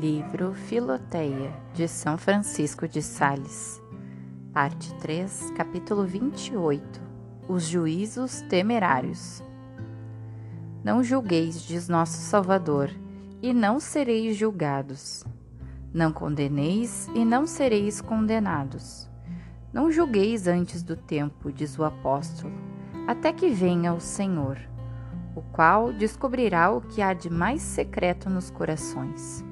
Livro Filoteia, de São Francisco de Sales, Parte 3, capítulo 28 Os juízos temerários. Não julgueis, diz nosso Salvador, e não sereis julgados. Não condeneis, e não sereis condenados. Não julgueis antes do tempo, diz o apóstolo, até que venha o Senhor o qual descobrirá o que há de mais secreto nos corações.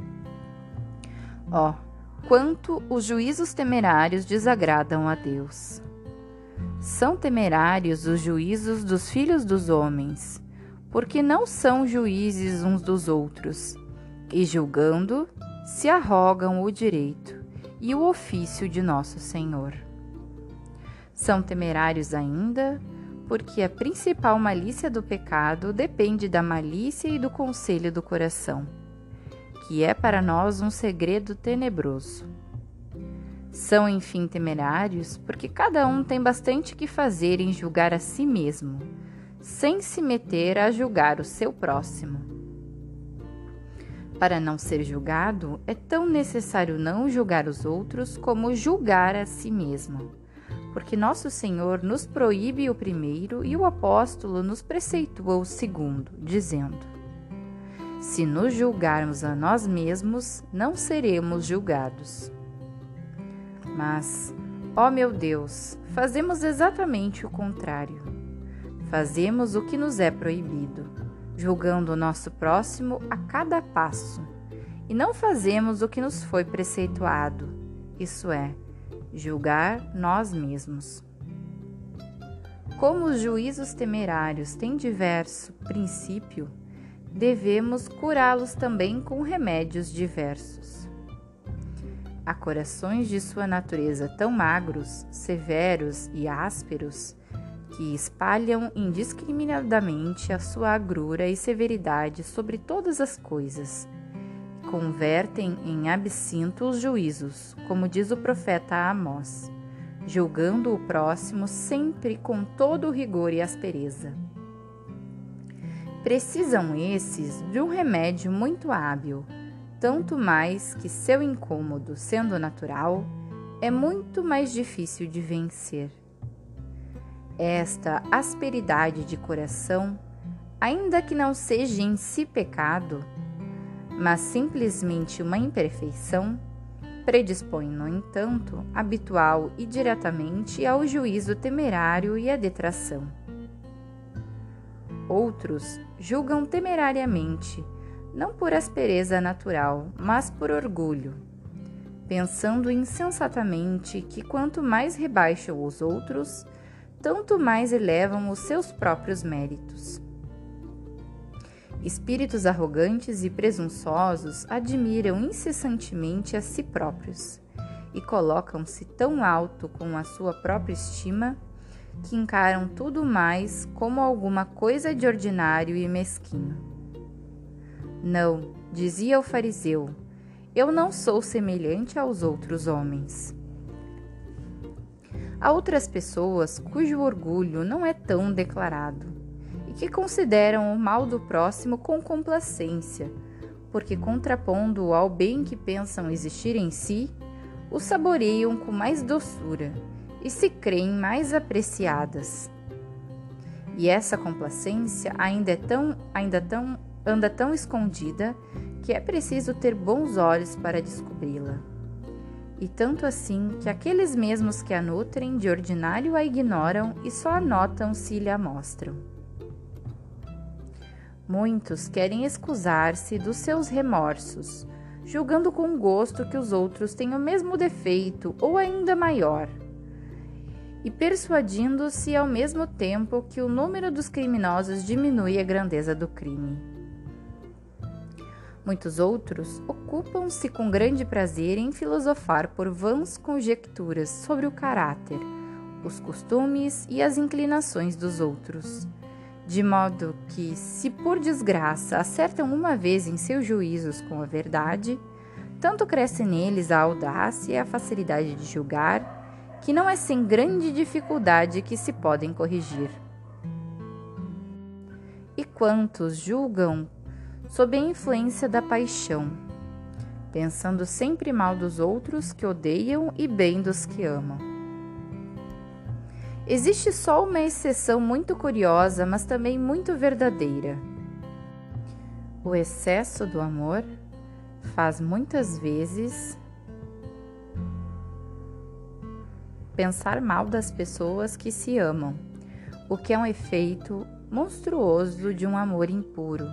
Ó, oh, quanto os juízos temerários desagradam a Deus. São temerários os juízos dos filhos dos homens, porque não são juízes uns dos outros, e julgando, se arrogam o direito e o ofício de nosso Senhor. São temerários ainda, porque a principal malícia do pecado depende da malícia e do conselho do coração, que é para nós um segredo tenebroso. São, enfim, temerários porque cada um tem bastante que fazer em julgar a si mesmo, sem se meter a julgar o seu próximo. Para não ser julgado, é tão necessário não julgar os outros como julgar a si mesmo porque nosso Senhor nos proíbe o primeiro e o apóstolo nos preceitua o segundo, dizendo: Se nos julgarmos a nós mesmos, não seremos julgados. Mas, ó meu Deus, fazemos exatamente o contrário. Fazemos o que nos é proibido, julgando o nosso próximo a cada passo, e não fazemos o que nos foi preceituado, isso é, julgar nós mesmos. Como os juízos temerários têm diverso princípio, devemos curá-los também com remédios diversos. Há corações de sua natureza tão magros, severos e ásperos que espalham indiscriminadamente a sua agrura e severidade sobre todas as coisas convertem em absinto os juízos, como diz o profeta Amós, julgando o próximo sempre com todo o rigor e aspereza. Precisam esses de um remédio muito hábil, tanto mais que seu incômodo, sendo natural, é muito mais difícil de vencer. Esta asperidade de coração, ainda que não seja em si pecado, mas simplesmente uma imperfeição, predispõe, no entanto, habitual e diretamente ao juízo temerário e à detração. Outros julgam temerariamente, não por aspereza natural, mas por orgulho, pensando insensatamente que quanto mais rebaixam os outros, tanto mais elevam os seus próprios méritos. Espíritos arrogantes e presunçosos admiram incessantemente a si próprios e colocam-se tão alto com a sua própria estima que encaram tudo mais como alguma coisa de ordinário e mesquinho. Não, dizia o fariseu, eu não sou semelhante aos outros homens. Há outras pessoas cujo orgulho não é tão declarado que consideram o mal do próximo com complacência, porque, contrapondo-o ao bem que pensam existir em si, o saboreiam com mais doçura e se creem mais apreciadas. E essa complacência ainda é tão, ainda tão, anda tão escondida que é preciso ter bons olhos para descobri-la. E tanto assim que aqueles mesmos que a nutrem de ordinário a ignoram e só a notam se lhe a mostram. Muitos querem excusar-se dos seus remorsos, julgando com gosto que os outros têm o mesmo defeito ou ainda maior, e persuadindo-se ao mesmo tempo que o número dos criminosos diminui a grandeza do crime. Muitos outros ocupam-se com grande prazer em filosofar por vãs conjecturas sobre o caráter, os costumes e as inclinações dos outros de modo que, se por desgraça acertam uma vez em seus juízos com a verdade, tanto cresce neles a audácia e a facilidade de julgar, que não é sem grande dificuldade que se podem corrigir. E quantos julgam sob a influência da paixão, pensando sempre mal dos outros que odeiam e bem dos que amam. Existe só uma exceção muito curiosa, mas também muito verdadeira. O excesso do amor faz muitas vezes pensar mal das pessoas que se amam, o que é um efeito monstruoso de um amor impuro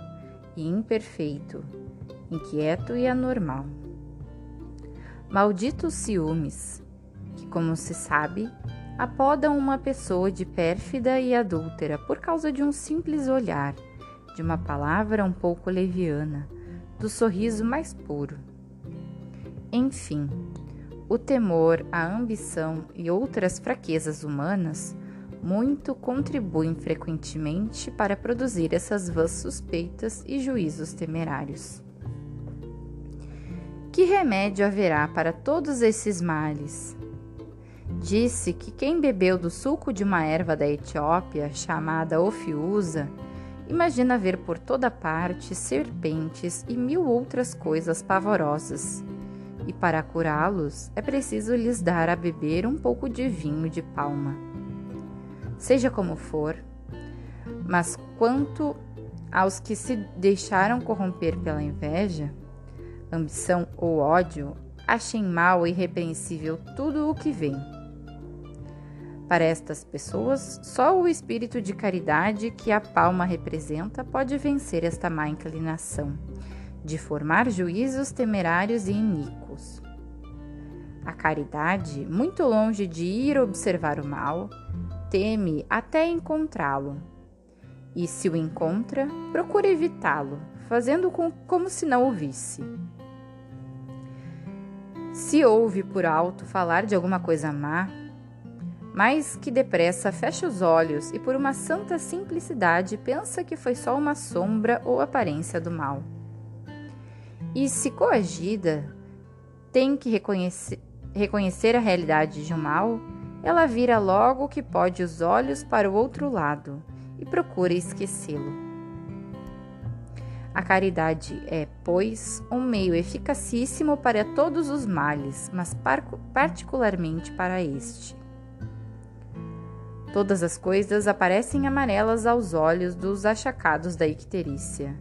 e imperfeito, inquieto e anormal. Malditos ciúmes, que, como se sabe, apodam uma pessoa de pérfida e adúltera por causa de um simples olhar, de uma palavra um pouco leviana, do sorriso mais puro. Enfim, o temor, a ambição e outras fraquezas humanas muito contribuem frequentemente para produzir essas vãs suspeitas e juízos temerários. Que remédio haverá para todos esses males? Disse que quem bebeu do suco de uma erva da Etiópia, chamada ofiusa, imagina ver por toda parte serpentes e mil outras coisas pavorosas. E para curá-los é preciso lhes dar a beber um pouco de vinho de palma. Seja como for, mas quanto aos que se deixaram corromper pela inveja, ambição ou ódio, achem mal e repreensível tudo o que vem para estas pessoas, só o espírito de caridade que a palma representa pode vencer esta má inclinação de formar juízos temerários e iníquos. A caridade, muito longe de ir observar o mal, teme até encontrá-lo. E se o encontra, procura evitá-lo, fazendo com, como se não o visse. Se ouve por alto falar de alguma coisa má, mas que depressa fecha os olhos e, por uma santa simplicidade, pensa que foi só uma sombra ou aparência do mal. E, se coagida, tem que reconhecer, reconhecer a realidade de um mal, ela vira logo que pode os olhos para o outro lado e procura esquecê-lo. A caridade é, pois, um meio eficacíssimo para todos os males, mas particularmente para este. Todas as coisas aparecem amarelas aos olhos dos achacados da icterícia.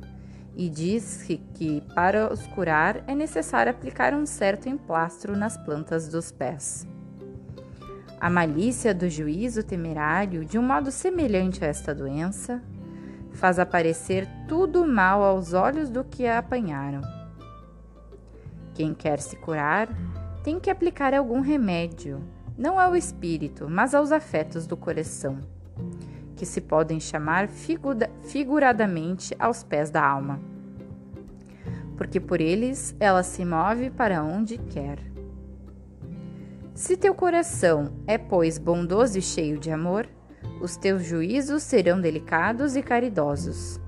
E diz que, que, para os curar, é necessário aplicar um certo emplastro nas plantas dos pés. A malícia do juízo temerário, de um modo semelhante a esta doença, faz aparecer tudo mal aos olhos do que a apanharam. Quem quer se curar tem que aplicar algum remédio, não ao espírito, mas aos afetos do coração, que se podem chamar figuradamente aos pés da alma, porque por eles ela se move para onde quer. Se teu coração é, pois, bondoso e cheio de amor, os teus juízos serão delicados e caridosos.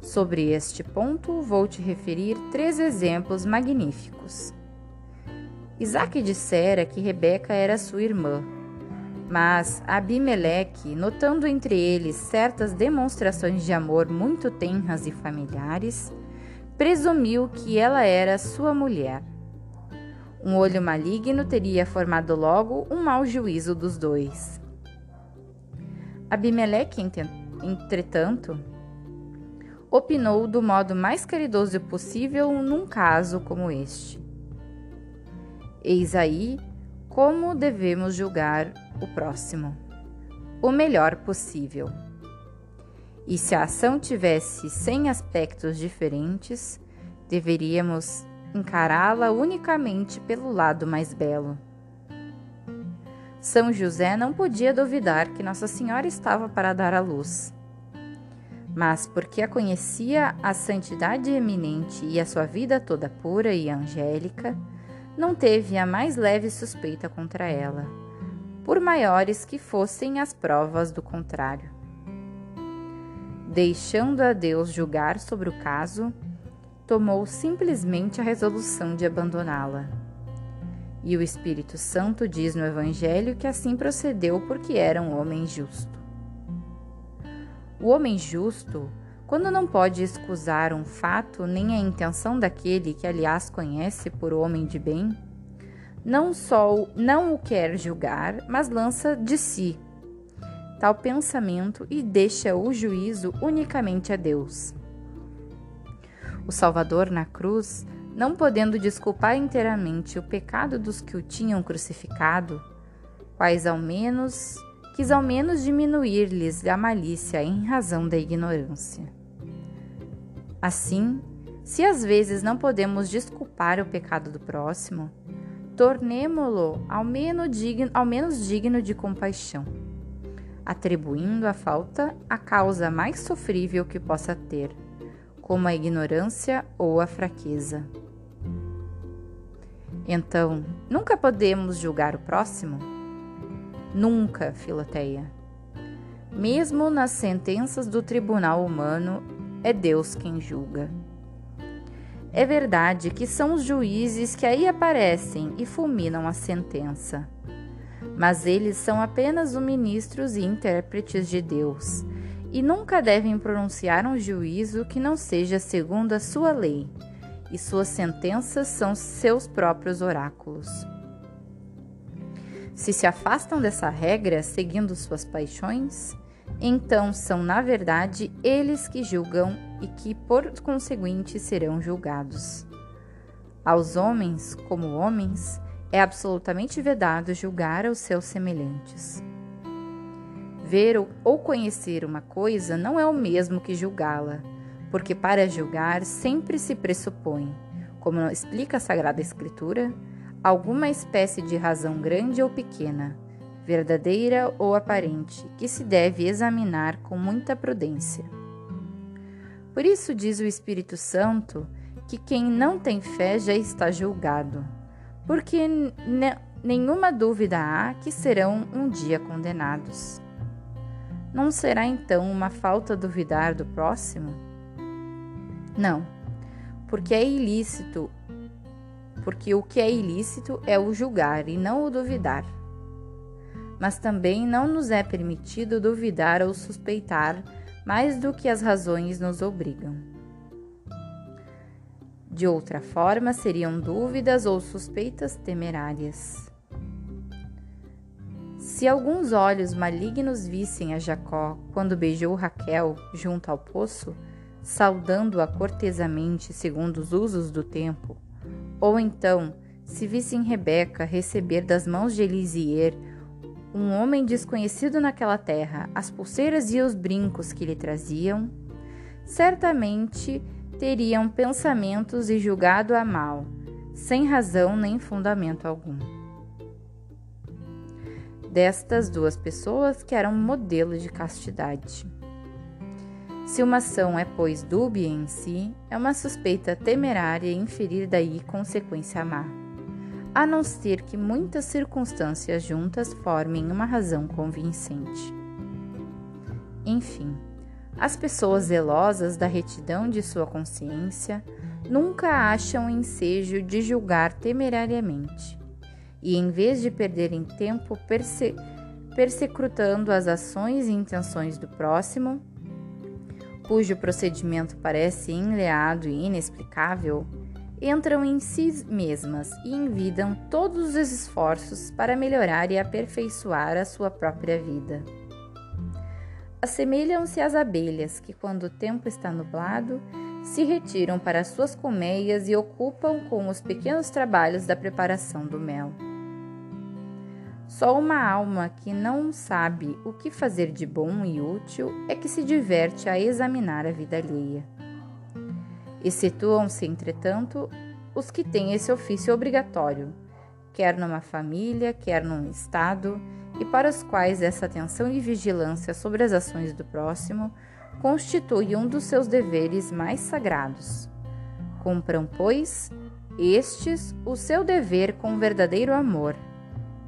Sobre este ponto, vou te referir três exemplos magníficos. Isaac dissera que Rebeca era sua irmã, mas Abimeleque, notando entre eles certas demonstrações de amor muito tenras e familiares, presumiu que ela era sua mulher. Um olho maligno teria formado logo um mau juízo dos dois. Abimeleque, entretanto, opinou do modo mais caridoso possível num caso como este. Eis aí como devemos julgar o próximo, o melhor possível. E se a ação tivesse cem aspectos diferentes, deveríamos encará-la unicamente pelo lado mais belo. São José não podia duvidar que Nossa Senhora estava para dar à luz. Mas porque a conhecia a santidade eminente e a sua vida toda pura e angélica, não teve a mais leve suspeita contra ela, por maiores que fossem as provas do contrário. Deixando a Deus julgar sobre o caso, tomou simplesmente a resolução de abandoná-la. E o Espírito Santo diz no Evangelho que assim procedeu porque era um homem justo. O homem justo quando não pode excusar um fato nem a intenção daquele que, aliás, conhece por homem de bem, não só não o quer julgar, mas lança de si tal pensamento e deixa o juízo unicamente a Deus. O Salvador na cruz, não podendo desculpar inteiramente o pecado dos que o tinham crucificado, quais ao menos quis ao menos diminuir-lhes a malícia em razão da ignorância. Assim, se às vezes não podemos desculpar o pecado do próximo, tornemo-lo ao, ao menos digno de compaixão, atribuindo a falta a causa mais sofrível que possa ter, como a ignorância ou a fraqueza. Então, nunca podemos julgar o próximo? Nunca, Filoteia. Mesmo nas sentenças do tribunal humano, é Deus quem julga. É verdade que são os juízes que aí aparecem e fulminam a sentença. Mas eles são apenas os ministros e intérpretes de Deus, e nunca devem pronunciar um juízo que não seja segundo a sua lei, e suas sentenças são seus próprios oráculos. Se se afastam dessa regra seguindo suas paixões, então são, na verdade, eles que julgam e que, por conseguinte, serão julgados. Aos homens, como homens, é absolutamente vedado julgar os seus semelhantes. Ver ou conhecer uma coisa não é o mesmo que julgá-la, porque para julgar sempre se pressupõe, como explica a Sagrada Escritura, alguma espécie de razão grande ou pequena, verdadeira ou aparente, que se deve examinar com muita prudência. Por isso diz o Espírito Santo que quem não tem fé já está julgado, porque nenhuma dúvida há que serão um dia condenados. Não será então uma falta duvidar do próximo? Não, porque é ilícito, porque o que é ilícito é o julgar e não o duvidar mas também não nos é permitido duvidar ou suspeitar mais do que as razões nos obrigam. De outra forma, seriam dúvidas ou suspeitas temerárias. Se alguns olhos malignos vissem a Jacó quando beijou Raquel junto ao poço, saudando-a cortesamente segundo os usos do tempo, ou então, se vissem Rebeca receber das mãos de Elisier um homem desconhecido naquela terra, as pulseiras e os brincos que lhe traziam, certamente teriam pensamentos e julgado a mal, sem razão nem fundamento algum. Destas duas pessoas que eram modelo de castidade. Se uma ação é, pois, dúbia em si, é uma suspeita temerária e inferir daí consequência má a não ser que muitas circunstâncias juntas formem uma razão convincente. Enfim, as pessoas zelosas da retidão de sua consciência nunca acham ensejo de julgar temerariamente, e em vez de perderem tempo perse as ações e intenções do próximo, cujo procedimento parece enleado e inexplicável, entram em si mesmas e envidam todos os esforços para melhorar e aperfeiçoar a sua própria vida. Assemelham-se às abelhas que, quando o tempo está nublado, se retiram para suas colmeias e ocupam com os pequenos trabalhos da preparação do mel. Só uma alma que não sabe o que fazer de bom e útil é que se diverte a examinar a vida alheia. Excetuam-se, entretanto, os que têm esse ofício obrigatório, quer numa família, quer num Estado, e para os quais essa atenção e vigilância sobre as ações do próximo constitui um dos seus deveres mais sagrados. Cumpram, pois, estes o seu dever com verdadeiro amor,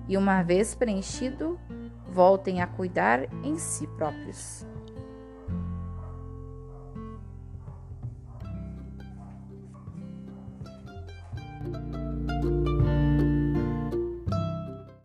e uma vez preenchido, voltem a cuidar em si próprios.